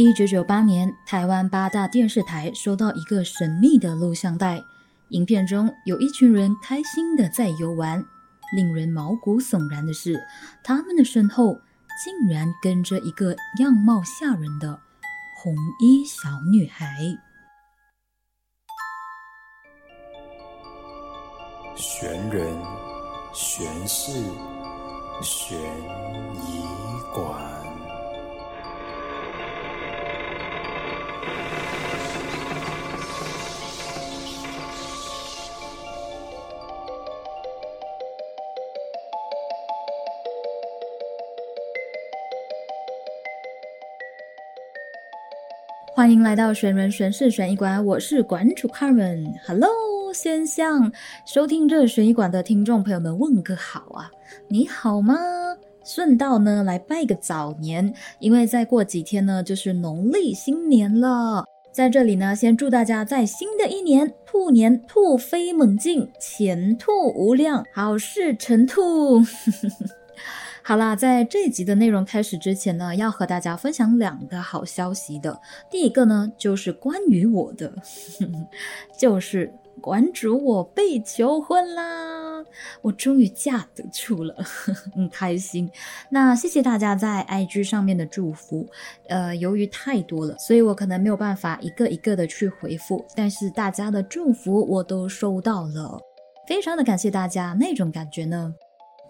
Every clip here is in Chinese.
一九九八年，台湾八大电视台收到一个神秘的录像带，影片中有一群人开心的在游玩。令人毛骨悚然的是，他们的身后竟然跟着一个样貌吓人的红衣小女孩。悬人、悬事、悬疑馆。欢迎来到玄人玄事悬疑馆，我是馆主 Carmen。Hello，先向收听这悬疑馆的听众朋友们问个好啊，你好吗？顺道呢来拜个早年，因为再过几天呢就是农历新年了。在这里呢，先祝大家在新的一年兔年兔飞猛进，前兔无量，好事成兔。好啦，在这一集的内容开始之前呢，要和大家分享两个好消息的。第一个呢，就是关于我的，就是馆主我被求婚啦，我终于嫁得出了，很开心。那谢谢大家在 IG 上面的祝福，呃，由于太多了，所以我可能没有办法一个一个的去回复，但是大家的祝福我都收到了，非常的感谢大家，那种感觉呢。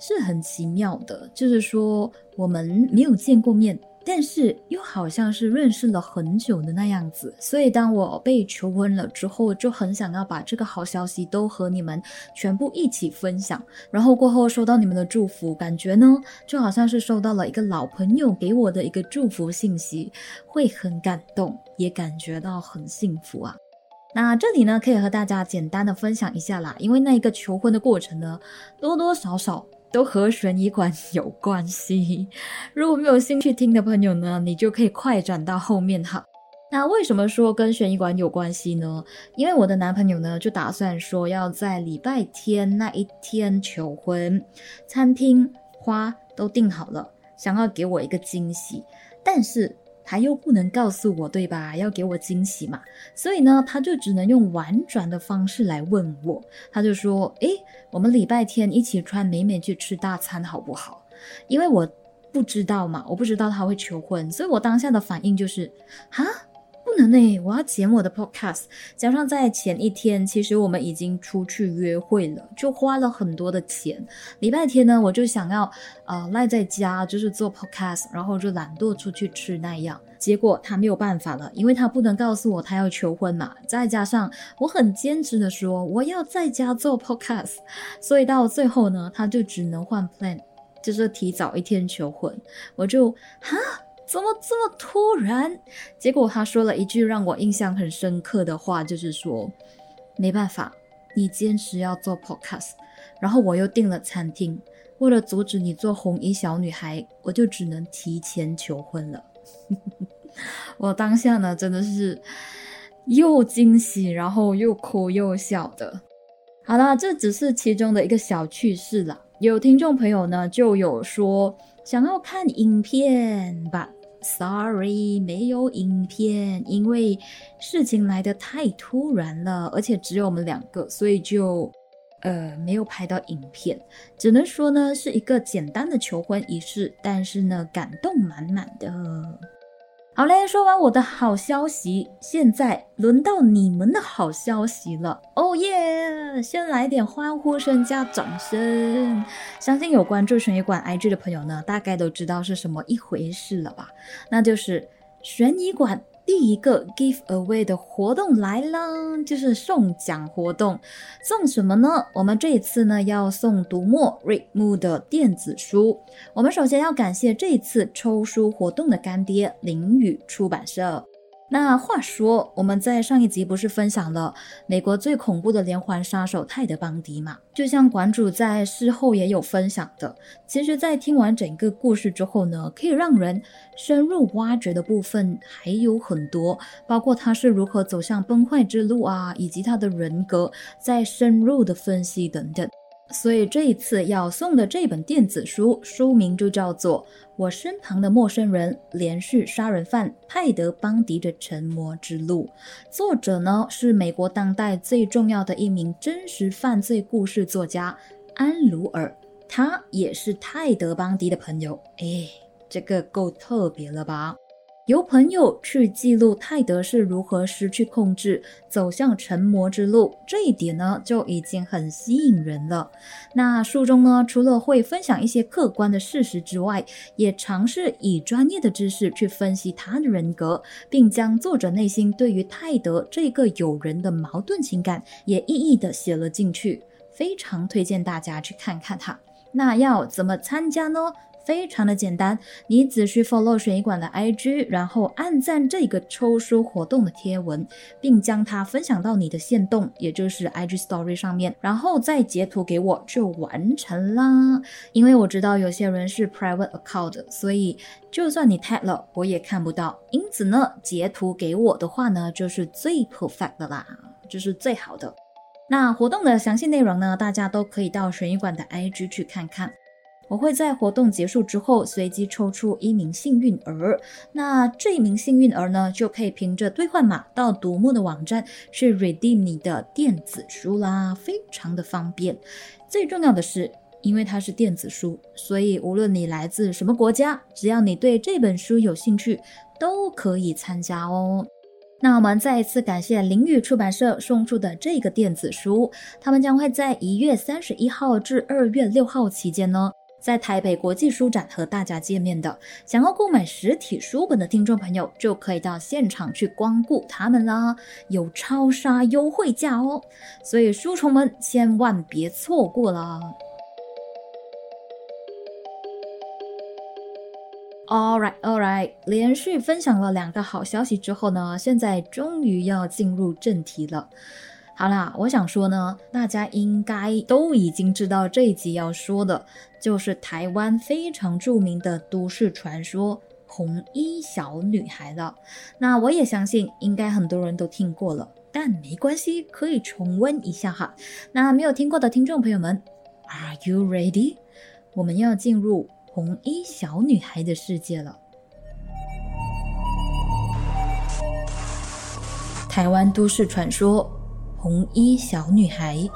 是很奇妙的，就是说我们没有见过面，但是又好像是认识了很久的那样子。所以当我被求婚了之后，就很想要把这个好消息都和你们全部一起分享。然后过后收到你们的祝福，感觉呢就好像是收到了一个老朋友给我的一个祝福信息，会很感动，也感觉到很幸福啊。那这里呢可以和大家简单的分享一下啦，因为那一个求婚的过程呢，多多少少。都和悬疑馆 有关系。如果没有兴趣听的朋友呢，你就可以快转到后面哈。那为什么说跟悬疑馆有关系呢？因为我的男朋友呢，就打算说要在礼拜天那一天求婚，餐厅花都订好了，想要给我一个惊喜，但是。他又不能告诉我，对吧？要给我惊喜嘛，所以呢，他就只能用婉转的方式来问我。他就说：“诶，我们礼拜天一起穿美美去吃大餐好不好？”因为我不知道嘛，我不知道他会求婚，所以我当下的反应就是：“哈。”不能呢，我要剪我的 podcast。加上在前一天，其实我们已经出去约会了，就花了很多的钱。礼拜天呢，我就想要呃赖在家，就是做 podcast，然后就懒惰出去吃那样。结果他没有办法了，因为他不能告诉我他要求婚嘛。再加上我很坚持的说我要在家做 podcast，所以到最后呢，他就只能换 plan，就是提早一天求婚。我就哈。怎么这么突然？结果他说了一句让我印象很深刻的话，就是说没办法，你坚持要做 podcast，然后我又订了餐厅，为了阻止你做红衣小女孩，我就只能提前求婚了。我当下呢，真的是又惊喜，然后又哭又笑的。好了，这只是其中的一个小趣事了。有听众朋友呢，就有说想要看影片吧。Sorry，没有影片，因为事情来得太突然了，而且只有我们两个，所以就呃没有拍到影片。只能说呢，是一个简单的求婚仪式，但是呢，感动满满的。好嘞，说完我的好消息，现在轮到你们的好消息了。哦耶！先来点欢呼声加掌声。相信有关注悬疑馆 IG 的朋友呢，大概都知道是什么一回事了吧？那就是悬疑馆。一个 give away 的活动来了，就是送奖活动。送什么呢？我们这一次呢要送读墨瑞木的电子书。我们首先要感谢这一次抽书活动的干爹林语出版社。那话说，我们在上一集不是分享了美国最恐怖的连环杀手泰德·邦迪嘛？就像馆主在事后也有分享的，其实，在听完整个故事之后呢，可以让人深入挖掘的部分还有很多，包括他是如何走向崩坏之路啊，以及他的人格在深入的分析等等。所以这一次要送的这本电子书，书名就叫做《我身旁的陌生人：连续杀人犯泰德·邦迪的沉魔之路》。作者呢是美国当代最重要的一名真实犯罪故事作家安鲁尔，他也是泰德·邦迪的朋友。哎，这个够特别了吧？由朋友去记录泰德是如何失去控制，走向成魔之路，这一点呢就已经很吸引人了。那书中呢，除了会分享一些客观的事实之外，也尝试以专业的知识去分析他的人格，并将作者内心对于泰德这个友人的矛盾情感也一一的写了进去。非常推荐大家去看看它。那要怎么参加呢？非常的简单，你只需 follow 悬疑馆的 IG，然后按赞这个抽书活动的贴文，并将它分享到你的线动，也就是 IG Story 上面，然后再截图给我就完成啦。因为我知道有些人是 private account，所以就算你 tag 了，我也看不到。因此呢，截图给我的话呢，就是最 perfect 的啦，就是最好的。那活动的详细内容呢，大家都可以到悬疑馆的 IG 去看看。我会在活动结束之后随机抽出一名幸运儿，那这一名幸运儿呢，就可以凭着兑换码到独木的网站去 redeem 你的电子书啦，非常的方便。最重要的是，因为它是电子书，所以无论你来自什么国家，只要你对这本书有兴趣，都可以参加哦。那我们再一次感谢凌宇出版社送出的这个电子书，他们将会在一月三十一号至二月六号期间呢。在台北国际书展和大家见面的，想要购买实体书本的听众朋友，就可以到现场去光顾他们啦，有超杀优惠价哦，所以书虫们千万别错过了。All right, all right，连续分享了两个好消息之后呢，现在终于要进入正题了。好啦，我想说呢，大家应该都已经知道这一集要说的就是台湾非常著名的都市传说——红衣小女孩了。那我也相信，应该很多人都听过了，但没关系，可以重温一下哈。那没有听过的听众朋友们，Are you ready？我们要进入红衣小女孩的世界了。台湾都市传说。红衣小女孩。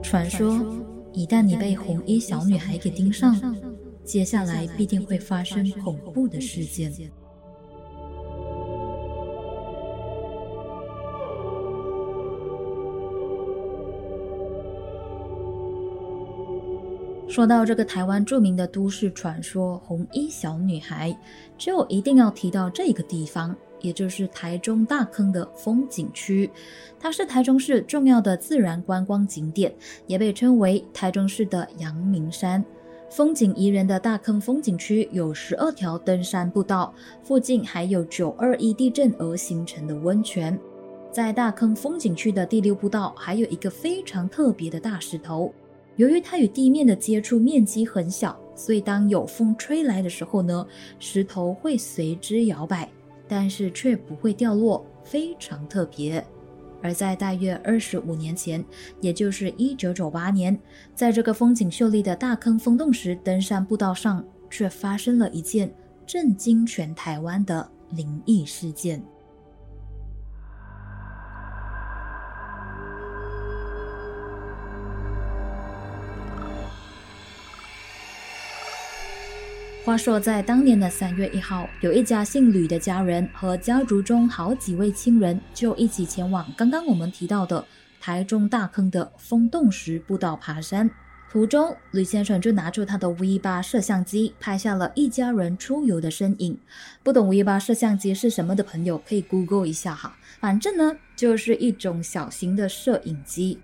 传说，一旦你被红衣小女孩给盯上，接下来必定会发生恐怖的事件。说到这个台湾著名的都市传说“红衣小女孩”，就一定要提到这个地方，也就是台中大坑的风景区。它是台中市重要的自然观光景点，也被称为台中市的阳明山。风景宜人的大坑风景区有十二条登山步道，附近还有九二一地震而形成的温泉。在大坑风景区的第六步道，还有一个非常特别的大石头。由于它与地面的接触面积很小，所以当有风吹来的时候呢，石头会随之摇摆，但是却不会掉落，非常特别。而在大约二十五年前，也就是一九九八年，在这个风景秀丽的大坑风洞石登山步道上，却发生了一件震惊全台湾的灵异事件。话说，在当年的三月一号，有一家姓吕的家人和家族中好几位亲人就一起前往刚刚我们提到的台中大坑的风洞石步道爬山。途中，吕先生就拿出他的 V 八摄像机，拍下了一家人出游的身影。不懂 V 八摄像机是什么的朋友，可以 Google 一下哈。反正呢，就是一种小型的摄影机。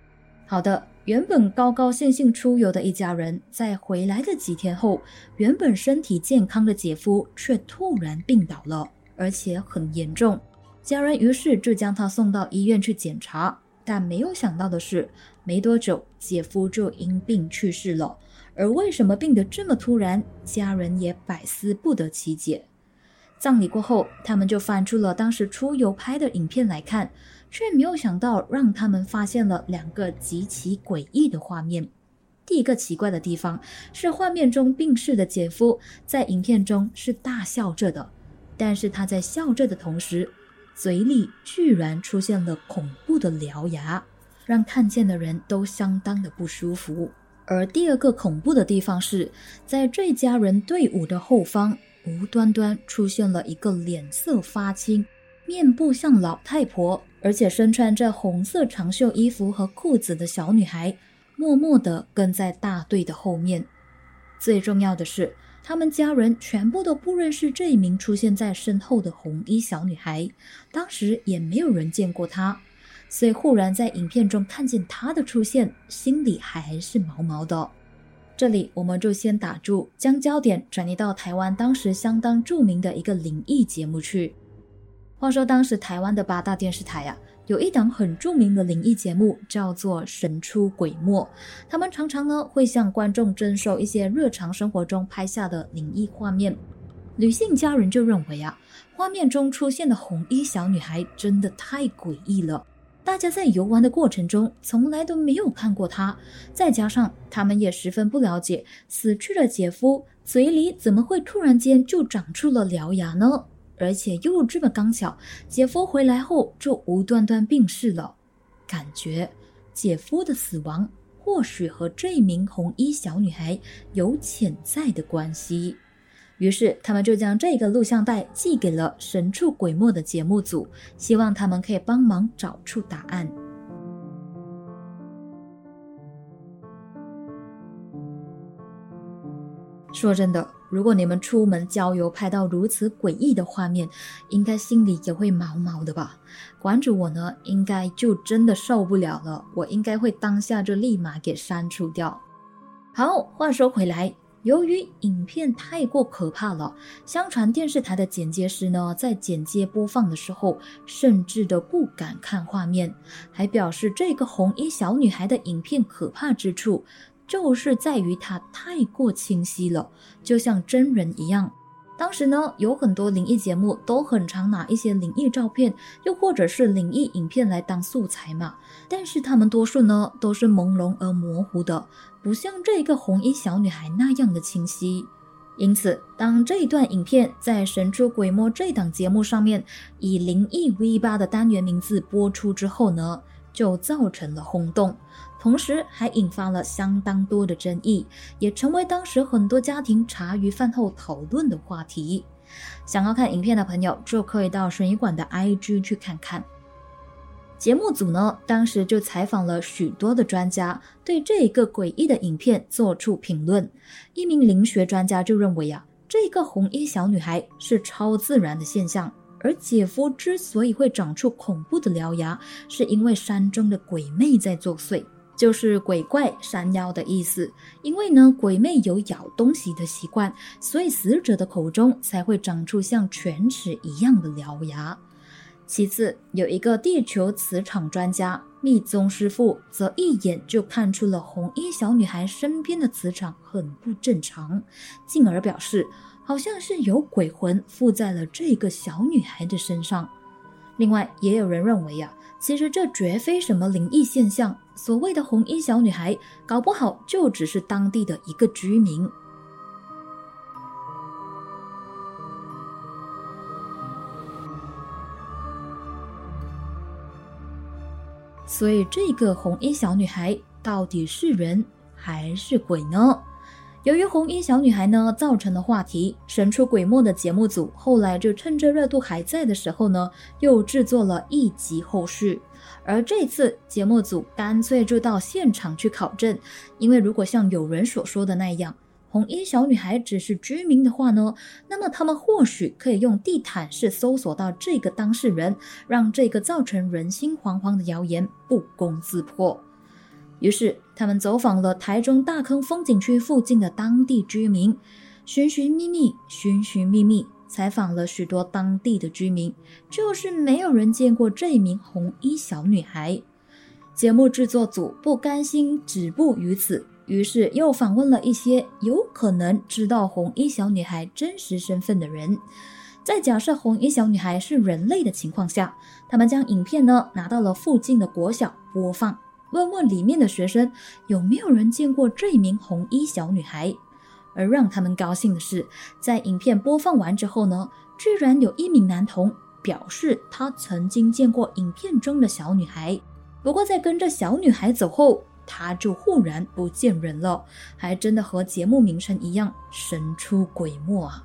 好的。原本高高兴兴出游的一家人，在回来的几天后，原本身体健康的姐夫却突然病倒了，而且很严重。家人于是就将他送到医院去检查，但没有想到的是，没多久姐夫就因病去世了。而为什么病得这么突然，家人也百思不得其解。葬礼过后，他们就翻出了当时出游拍的影片来看，却没有想到让他们发现了两个极其诡异的画面。第一个奇怪的地方是，画面中病逝的姐夫在影片中是大笑着的，但是他在笑着的同时，嘴里居然出现了恐怖的獠牙，让看见的人都相当的不舒服。而第二个恐怖的地方是在这家人队伍的后方，无端端出现了一个脸色发青、面部像老太婆，而且身穿着红色长袖衣服和裤子的小女孩，默默地跟在大队的后面。最重要的是，他们家人全部都不认识这一名出现在身后的红衣小女孩，当时也没有人见过她。所以，忽然在影片中看见她的出现，心里还是毛毛的。这里我们就先打住，将焦点转移到台湾当时相当著名的一个灵异节目去。话说，当时台湾的八大电视台啊，有一档很著名的灵异节目，叫做《神出鬼没》。他们常常呢会向观众征收一些日常生活中拍下的灵异画面。女性家人就认为啊，画面中出现的红衣小女孩真的太诡异了。大家在游玩的过程中，从来都没有看过她，再加上他们也十分不了解死去的姐夫嘴里怎么会突然间就长出了獠牙呢？而且又这么刚巧，姐夫回来后就无端端病逝了，感觉姐夫的死亡或许和这名红衣小女孩有潜在的关系。于是，他们就将这个录像带寄给了神出鬼没的节目组，希望他们可以帮忙找出答案。说真的，如果你们出门郊游拍到如此诡异的画面，应该心里也会毛毛的吧？馆主我呢，应该就真的受不了了，我应该会当下就立马给删除掉。好，话说回来。由于影片太过可怕了，相传电视台的剪接师呢，在剪接播放的时候，甚至都不敢看画面，还表示这个红衣小女孩的影片可怕之处，就是在于它太过清晰了，就像真人一样。当时呢，有很多灵异节目都很常拿一些灵异照片，又或者是灵异影片来当素材嘛。但是他们多数呢都是朦胧而模糊的，不像这个红衣小女孩那样的清晰。因此，当这一段影片在《神出鬼没》这档节目上面以灵异 V 八的单元名字播出之后呢，就造成了轰动。同时还引发了相当多的争议，也成为当时很多家庭茶余饭后讨论的话题。想要看影片的朋友，就可以到水泥馆的 IG 去看看。节目组呢，当时就采访了许多的专家，对这一个诡异的影片做出评论。一名灵学专家就认为啊，这个红衣小女孩是超自然的现象，而姐夫之所以会长出恐怖的獠牙，是因为山中的鬼魅在作祟。就是鬼怪山妖的意思，因为呢，鬼魅有咬东西的习惯，所以死者的口中才会长出像犬齿一样的獠牙。其次，有一个地球磁场专家密宗师傅，则一眼就看出了红衣小女孩身边的磁场很不正常，进而表示好像是有鬼魂附在了这个小女孩的身上。另外，也有人认为呀。其实这绝非什么灵异现象，所谓的红衣小女孩，搞不好就只是当地的一个居民。所以，这个红衣小女孩到底是人还是鬼呢？由于红衣小女孩呢造成的话题，神出鬼没的节目组后来就趁着热度还在的时候呢，又制作了一集后续。而这次节目组干脆就到现场去考证，因为如果像有人所说的那样，红衣小女孩只是居民的话呢，那么他们或许可以用地毯式搜索到这个当事人，让这个造成人心惶惶的谣言不攻自破。于是，他们走访了台中大坑风景区附近的当地居民，寻寻觅觅，寻寻觅觅，采访了许多当地的居民，就是没有人见过这名红衣小女孩。节目制作组不甘心止步于此，于是又访问了一些有可能知道红衣小女孩真实身份的人。在假设红衣小女孩是人类的情况下，他们将影片呢拿到了附近的国小播放，问问里面的学生有没有人见过这名红衣小女孩。而让他们高兴的是，在影片播放完之后呢，居然有一名男童表示他曾经见过影片中的小女孩。不过在跟着小女孩走后，他就忽然不见人了，还真的和节目名称一样神出鬼没啊！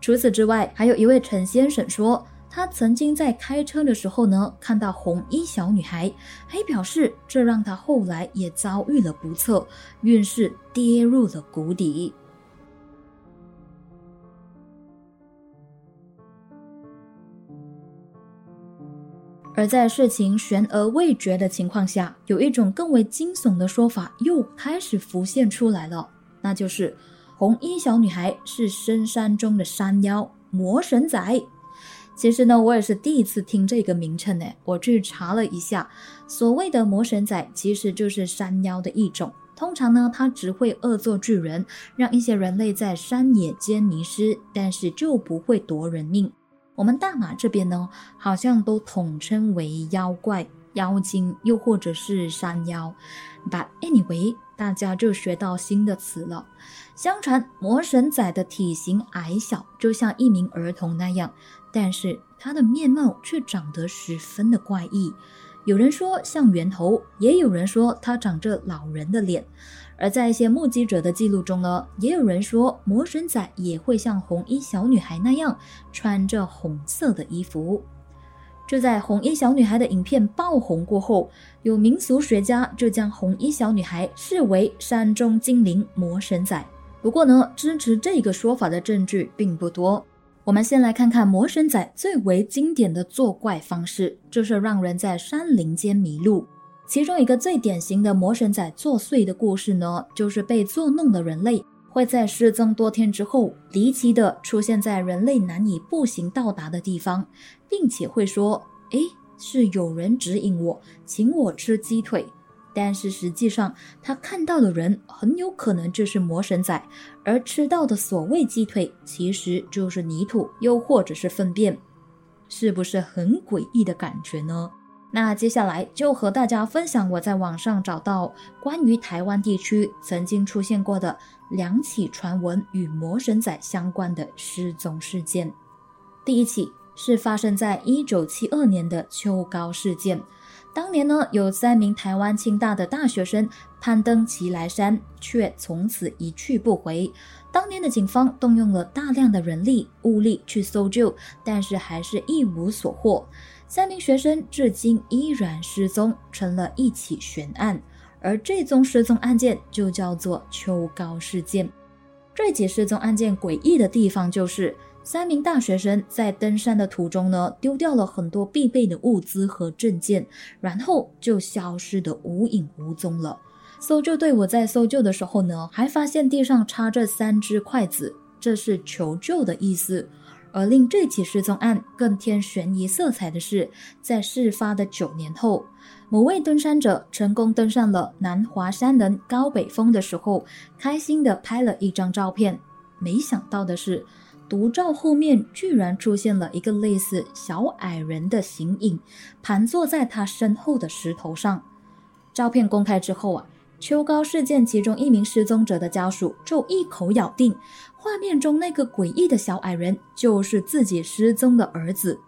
除此之外，还有一位陈先生说，他曾经在开车的时候呢，看到红衣小女孩，还表示这让他后来也遭遇了不测，运势跌入了谷底。而在事情悬而未决的情况下，有一种更为惊悚的说法又开始浮现出来了，那就是。红衣小女孩是深山中的山妖魔神仔。其实呢，我也是第一次听这个名称呢。我去查了一下，所谓的魔神仔其实就是山妖的一种。通常呢，它只会恶作剧人，让一些人类在山野间迷失，但是就不会夺人命。我们大马这边呢，好像都统称为妖怪、妖精，又或者是山妖。But anyway，大家就学到新的词了。相传魔神仔的体型矮小，就像一名儿童那样，但是他的面貌却长得十分的怪异。有人说像猿猴，也有人说他长着老人的脸。而在一些目击者的记录中呢，也有人说魔神仔也会像红衣小女孩那样穿着红色的衣服。就在红衣小女孩的影片爆红过后，有民俗学家就将红衣小女孩视为山中精灵魔神仔。不过呢，支持这个说法的证据并不多。我们先来看看魔神仔最为经典的作怪方式，就是让人在山林间迷路。其中一个最典型的魔神仔作祟的故事呢，就是被作弄的人类会在失踪多天之后，离奇的出现在人类难以步行到达的地方，并且会说：“诶，是有人指引我，请我吃鸡腿。”但是实际上，他看到的人很有可能就是魔神仔，而吃到的所谓鸡腿其实就是泥土，又或者是粪便，是不是很诡异的感觉呢？那接下来就和大家分享我在网上找到关于台湾地区曾经出现过的两起传闻与魔神仔相关的失踪事件。第一起是发生在一九七二年的秋高事件。当年呢，有三名台湾清大的大学生攀登奇来山，却从此一去不回。当年的警方动用了大量的人力物力去搜救，但是还是一无所获。三名学生至今依然失踪，成了一起悬案。而这宗失踪案件就叫做秋高事件。这起失踪案件诡异的地方就是。三名大学生在登山的途中呢，丢掉了很多必备的物资和证件，然后就消失的无影无踪了。搜救队伍在搜救的时候呢，还发现地上插着三只筷子，这是求救的意思。而令这起失踪案更添悬疑色彩的是，在事发的九年后，某位登山者成功登上了南华山的高北峰的时候，开心的拍了一张照片。没想到的是。独照后面居然出现了一个类似小矮人的形影，盘坐在他身后的石头上。照片公开之后啊，秋高事件其中一名失踪者的家属就一口咬定，画面中那个诡异的小矮人就是自己失踪的儿子。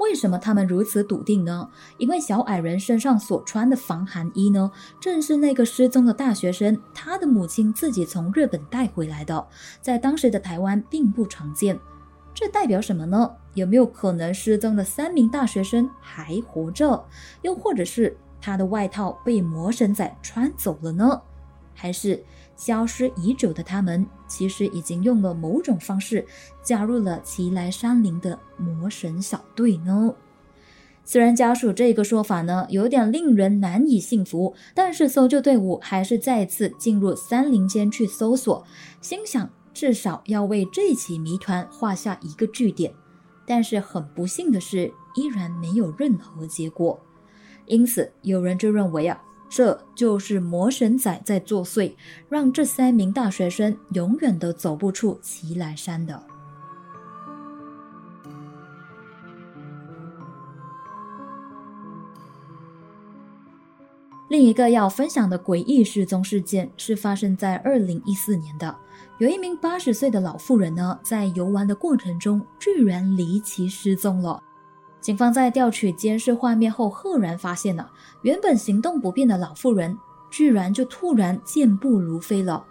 为什么他们如此笃定呢？因为小矮人身上所穿的防寒衣呢，正是那个失踪的大学生他的母亲自己从日本带回来的，在当时的台湾并不常见。这代表什么呢？有没有可能失踪的三名大学生还活着？又或者是他的外套被魔神仔穿走了呢？还是？消失已久的他们，其实已经用了某种方式加入了奇来山林的魔神小队呢。虽然家属这个说法呢有点令人难以信服，但是搜救队伍还是再次进入山林间去搜索，心想至少要为这起谜团画下一个句点。但是很不幸的是，依然没有任何结果。因此，有人就认为啊。这就是魔神仔在作祟，让这三名大学生永远都走不出奇来山的。另一个要分享的诡异失踪事件是发生在二零一四年的。有一名八十岁的老妇人呢，在游玩的过程中居然离奇失踪了。警方在调取监视画面后，赫然发现了原本行动不便的老妇人，居然就突然健步如飞了。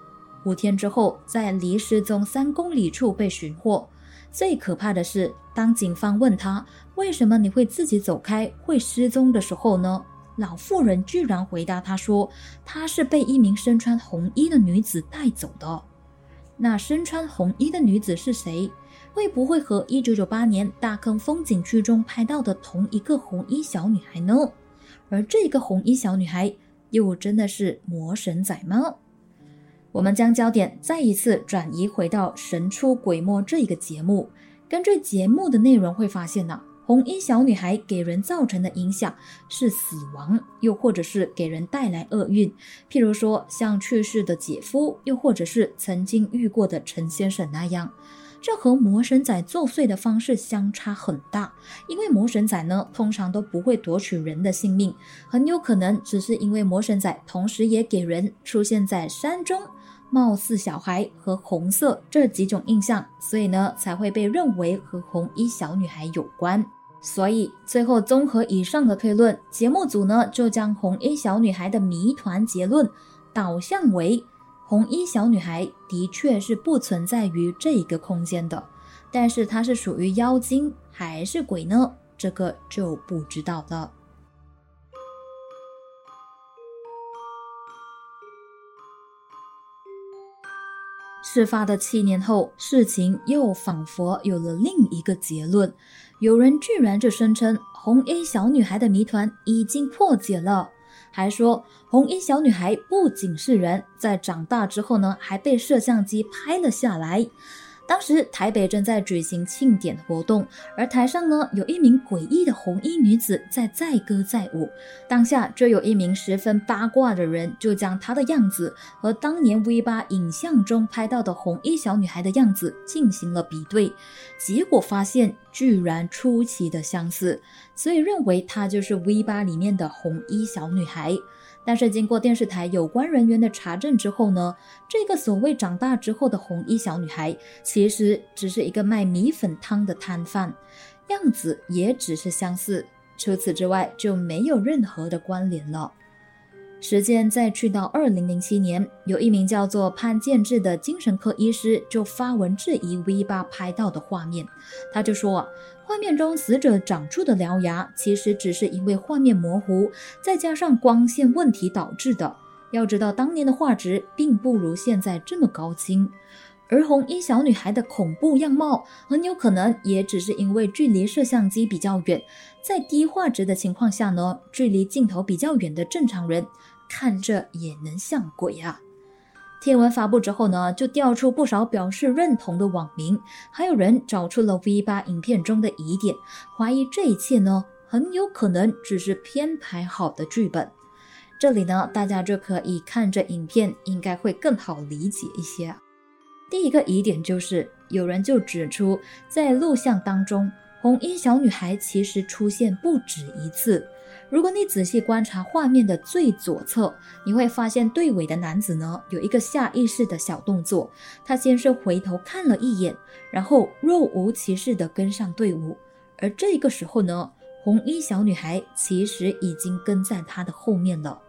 五天之后，在离失踪三公里处被寻获。最可怕的是，当警方问他为什么你会自己走开、会失踪的时候呢？老妇人居然回答他说：“她是被一名身穿红衣的女子带走的。”那身穿红衣的女子是谁？会不会和1998年大坑风景区中拍到的同一个红衣小女孩呢？而这个红衣小女孩又真的是魔神仔吗？我们将焦点再一次转移回到《神出鬼没》这一个节目，根据节目的内容会发现呢。红衣小女孩给人造成的影响是死亡，又或者是给人带来厄运。譬如说，像去世的姐夫，又或者是曾经遇过的陈先生那样，这和魔神仔作祟的方式相差很大。因为魔神仔呢，通常都不会夺取人的性命，很有可能只是因为魔神仔同时也给人出现在山中，貌似小孩和红色这几种印象，所以呢，才会被认为和红衣小女孩有关。所以，最后综合以上的推论，节目组呢就将红衣小女孩的谜团结论导向为：红衣小女孩的确是不存在于这一个空间的，但是她是属于妖精还是鬼呢？这个就不知道了。事发的七年后，事情又仿佛有了另一个结论。有人居然就声称红衣小女孩的谜团已经破解了，还说红衣小女孩不仅是人，在长大之后呢，还被摄像机拍了下来。当时台北正在举行庆典活动，而台上呢有一名诡异的红衣女子在载歌载舞。当下就有一名十分八卦的人，就将她的样子和当年 V 八影像中拍到的红衣小女孩的样子进行了比对，结果发现居然出奇的相似，所以认为她就是 V 八里面的红衣小女孩。但是经过电视台有关人员的查证之后呢，这个所谓长大之后的红衣小女孩，其实只是一个卖米粉汤的摊贩，样子也只是相似，除此之外就没有任何的关联了。时间再去到二零零七年，有一名叫做潘建志的精神科医师就发文质疑 V 八拍到的画面。他就说，画面中死者长出的獠牙，其实只是因为画面模糊，再加上光线问题导致的。要知道，当年的画质并不如现在这么高清。而红衣小女孩的恐怖样貌，很有可能也只是因为距离摄像机比较远，在低画质的情况下呢，距离镜头比较远的正常人。看着也能像鬼啊！贴文发布之后呢，就调出不少表示认同的网民，还有人找出了 V 八影片中的疑点，怀疑这一切呢很有可能只是编排好的剧本。这里呢，大家就可以看着影片，应该会更好理解一些。第一个疑点就是，有人就指出，在录像当中，红衣小女孩其实出现不止一次。如果你仔细观察画面的最左侧，你会发现队尾的男子呢有一个下意识的小动作，他先是回头看了一眼，然后若无其事地跟上队伍。而这个时候呢，红衣小女孩其实已经跟在他的后面了。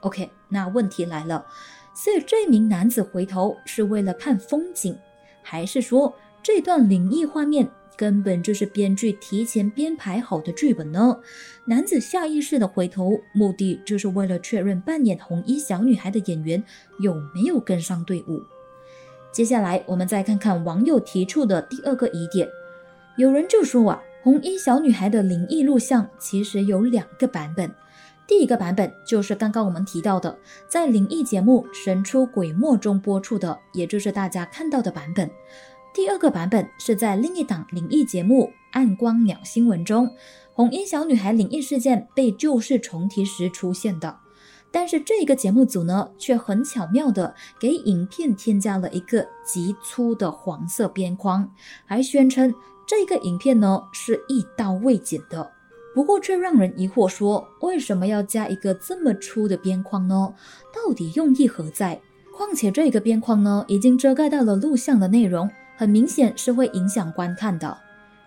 OK，那问题来了，所以这名男子回头是为了看风景，还是说这段灵异画面？根本就是编剧提前编排好的剧本呢。男子下意识的回头，目的就是为了确认扮演红衣小女孩的演员有没有跟上队伍。接下来，我们再看看网友提出的第二个疑点。有人就说啊，红衣小女孩的灵异录像其实有两个版本。第一个版本就是刚刚我们提到的，在灵异节目《神出鬼没》中播出的，也就是大家看到的版本。第二个版本是在另一档灵异节目《暗光鸟新闻》中，红衣小女孩灵异事件被旧事重提时出现的。但是这个节目组呢，却很巧妙的给影片添加了一个极粗的黄色边框，还宣称这个影片呢是一刀未剪的。不过却让人疑惑，说为什么要加一个这么粗的边框呢？到底用意何在？况且这个边框呢，已经遮盖到了录像的内容，很明显是会影响观看的。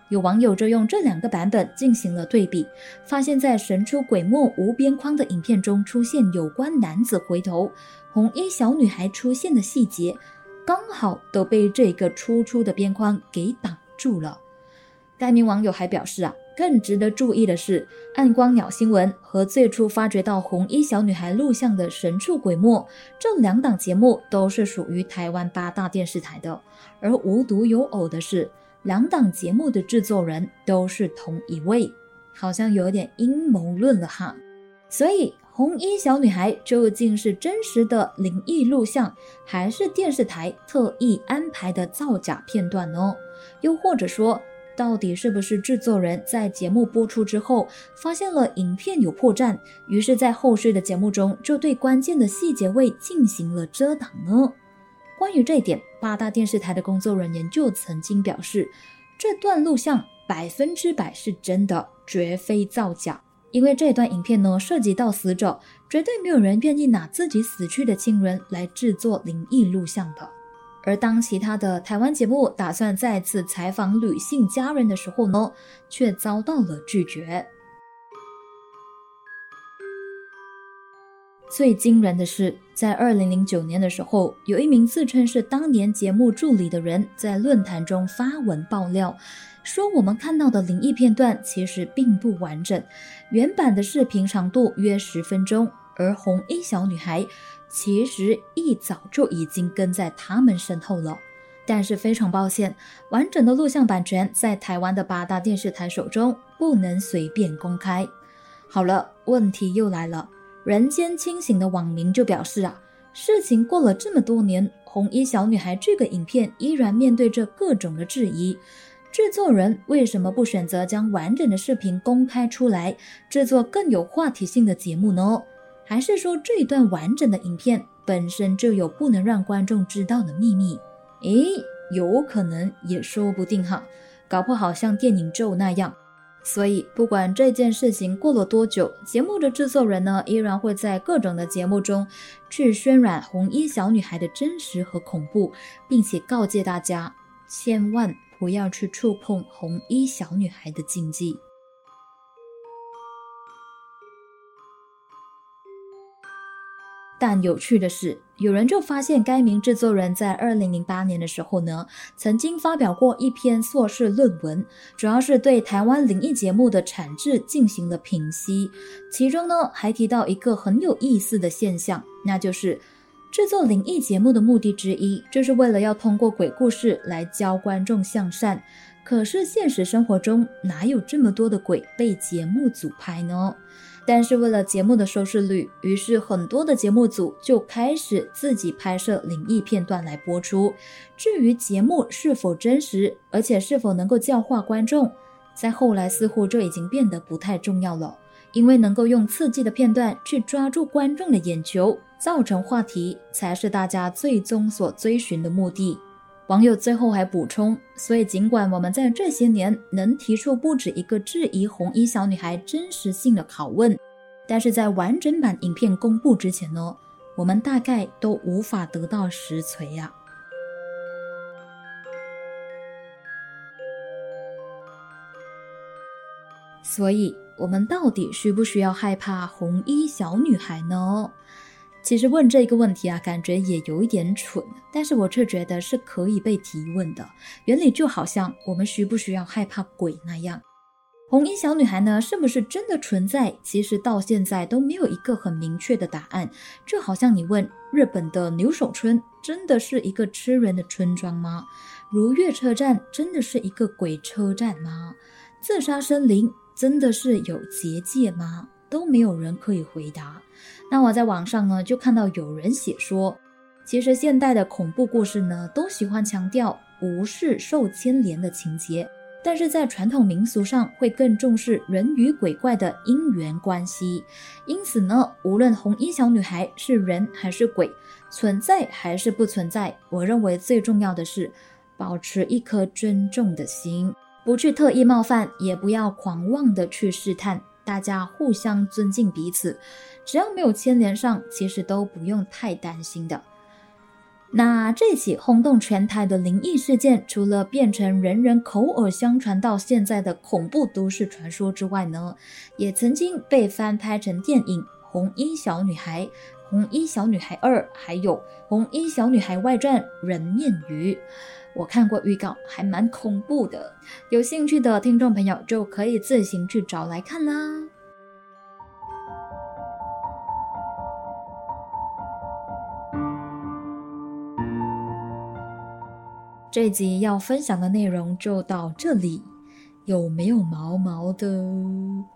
有网友就用这两个版本进行了对比，发现，在神出鬼没无边框的影片中出现有关男子回头、红衣小女孩出现的细节，刚好都被这个突出的边框给挡住了。该名网友还表示啊，更值得注意的是，暗光鸟新闻和最初发掘到红衣小女孩录像的神出鬼没这两档节目都是属于台湾八大电视台的，而无独有偶的是。两档节目的制作人都是同一位，好像有点阴谋论了哈。所以，红衣小女孩究竟是真实的灵异录像，还是电视台特意安排的造假片段呢？又或者说，到底是不是制作人在节目播出之后发现了影片有破绽，于是，在后续的节目中就对关键的细节位进行了遮挡呢？关于这一点，八大电视台的工作人员就曾经表示，这段录像百分之百是真的，绝非造假。因为这段影片呢涉及到死者，绝对没有人愿意拿自己死去的亲人来制作灵异录像的。而当其他的台湾节目打算再次采访女性家人的时候呢，却遭到了拒绝。最惊人的是，在二零零九年的时候，有一名自称是当年节目助理的人在论坛中发文爆料，说我们看到的灵异片段其实并不完整，原版的视频长度约十分钟，而红衣小女孩其实一早就已经跟在他们身后了。但是非常抱歉，完整的录像版权在台湾的八大电视台手中，不能随便公开。好了，问题又来了。人间清醒的网民就表示啊，事情过了这么多年，红衣小女孩这个影片依然面对着各种的质疑。制作人为什么不选择将完整的视频公开出来，制作更有话题性的节目呢？还是说这一段完整的影片本身就有不能让观众知道的秘密？诶，有可能也说不定哈，搞不好像电影咒那样。所以，不管这件事情过了多久，节目的制作人呢，依然会在各种的节目中去渲染红衣小女孩的真实和恐怖，并且告诫大家，千万不要去触碰红衣小女孩的禁忌。但有趣的是，有人就发现该名制作人在二零零八年的时候呢，曾经发表过一篇硕士论文，主要是对台湾灵异节目的产制进行了评析。其中呢，还提到一个很有意思的现象，那就是制作灵异节目的目的之一，就是为了要通过鬼故事来教观众向善。可是现实生活中哪有这么多的鬼被节目组拍呢？但是为了节目的收视率，于是很多的节目组就开始自己拍摄灵异片段来播出。至于节目是否真实，而且是否能够教化观众，在后来似乎就已经变得不太重要了。因为能够用刺激的片段去抓住观众的眼球，造成话题，才是大家最终所追寻的目的。网友最后还补充，所以尽管我们在这些年能提出不止一个质疑红衣小女孩真实性的拷问，但是在完整版影片公布之前呢，我们大概都无法得到实锤呀。所以，我们到底需不需要害怕红衣小女孩呢？其实问这个问题啊，感觉也有一点蠢，但是我却觉得是可以被提问的。原理就好像我们需不需要害怕鬼那样。红衣小女孩呢，是不是真的存在？其实到现在都没有一个很明确的答案。就好像你问日本的牛首村，真的是一个吃人的村庄吗？如月车站真的是一个鬼车站吗？自杀森林真的是有结界吗？都没有人可以回答。那我在网上呢，就看到有人写说，其实现代的恐怖故事呢，都喜欢强调无事受牵连的情节，但是在传统民俗上会更重视人与鬼怪的因缘关系，因此呢，无论红衣小女孩是人还是鬼，存在还是不存在，我认为最重要的是保持一颗尊重的心，不去特意冒犯，也不要狂妄的去试探，大家互相尊敬彼此，只要没有牵连上，其实都不用太担心的。那这起轰动全台的灵异事件，除了变成人人口耳相传到现在的恐怖都市传说之外呢，也曾经被翻拍成电影《红衣小女孩》《红衣小女孩二》，还有《红衣小女孩外传：人面鱼》。我看过预告，还蛮恐怖的。有兴趣的听众朋友就可以自行去找来看啦。这集要分享的内容就到这里，有没有毛毛的？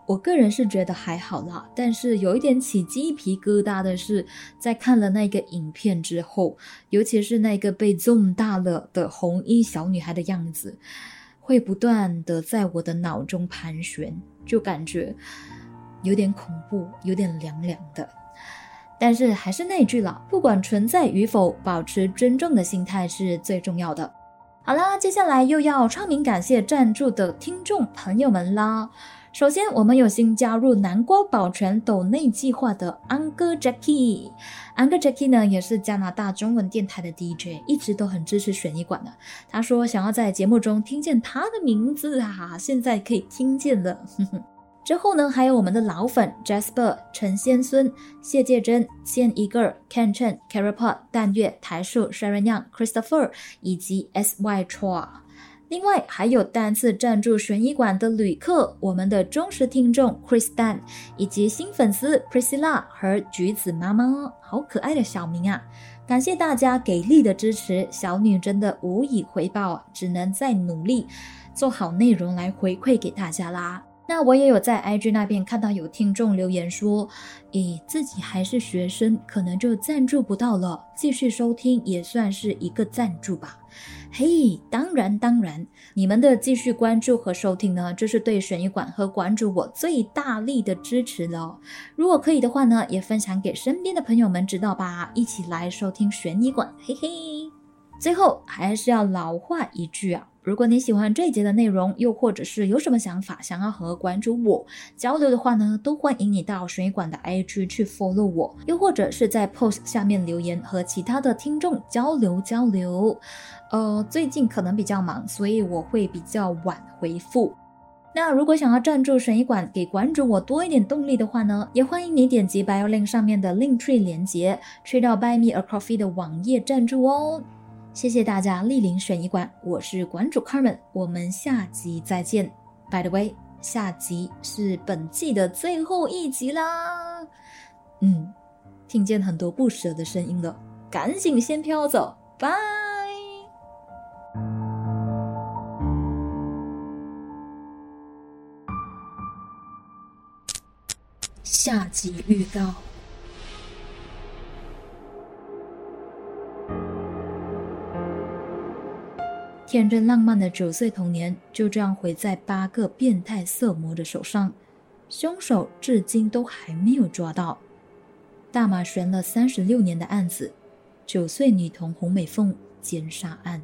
我个人是觉得还好啦，但是有一点起鸡皮疙瘩的是，在看了那个影片之后，尤其是那个被 zoom 大了的红衣小女孩的样子，会不断的在我的脑中盘旋，就感觉有点恐怖，有点凉凉的。但是还是那句了，不管存在与否，保持尊重的心态是最重要的。好啦，接下来又要串名感谢赞助的听众朋友们啦。首先，我们有新加入南瓜保全斗内计划的安哥 Jackie，安哥 Jackie 呢也是加拿大中文电台的 DJ，一直都很支持悬疑馆的。他说想要在节目中听见他的名字啊，现在可以听见了。哼哼之后呢，还有我们的老粉 Jasper、陈先孙、谢介珍、千一个、Ken Chen、Carapod、淡月、台树、Sharon Young、Christopher 以及 SY Chua。另外还有单次赞助悬疑馆的旅客，我们的忠实听众 Chris Dan 以及新粉丝 Priscilla 和橘子妈妈，好可爱的小名啊！感谢大家给力的支持，小女真的无以回报，只能再努力做好内容来回馈给大家啦。那我也有在 IG 那边看到有听众留言说，诶，自己还是学生，可能就赞助不到了，继续收听也算是一个赞助吧。嘿，当然当然，你们的继续关注和收听呢，就是对悬疑馆和馆主我最大力的支持了。如果可以的话呢，也分享给身边的朋友们知道吧，一起来收听悬疑馆，嘿嘿。最后还是要老话一句啊。如果你喜欢这一节的内容，又或者是有什么想法想要和馆主我交流的话呢，都欢迎你到水管的 IG 去 follow 我，又或者是在 post 下面留言和其他的听众交流交流。呃，最近可能比较忙，所以我会比较晚回复。那如果想要赞助水管，给馆主我多一点动力的话呢，也欢迎你点击 bio link 上面的 link tree 连接，去到 Buy Me a Coffee 的网页赞助哦。谢谢大家莅临悬疑馆，我是馆主 Carmen，我们下集再见。By the way，下集是本季的最后一集啦。嗯，听见很多不舍的声音了，赶紧先飘走，拜。下集预告。天真浪漫的九岁童年就这样毁在八个变态色魔的手上，凶手至今都还没有抓到。大马悬了三十六年的案子，九岁女童洪美凤奸杀案。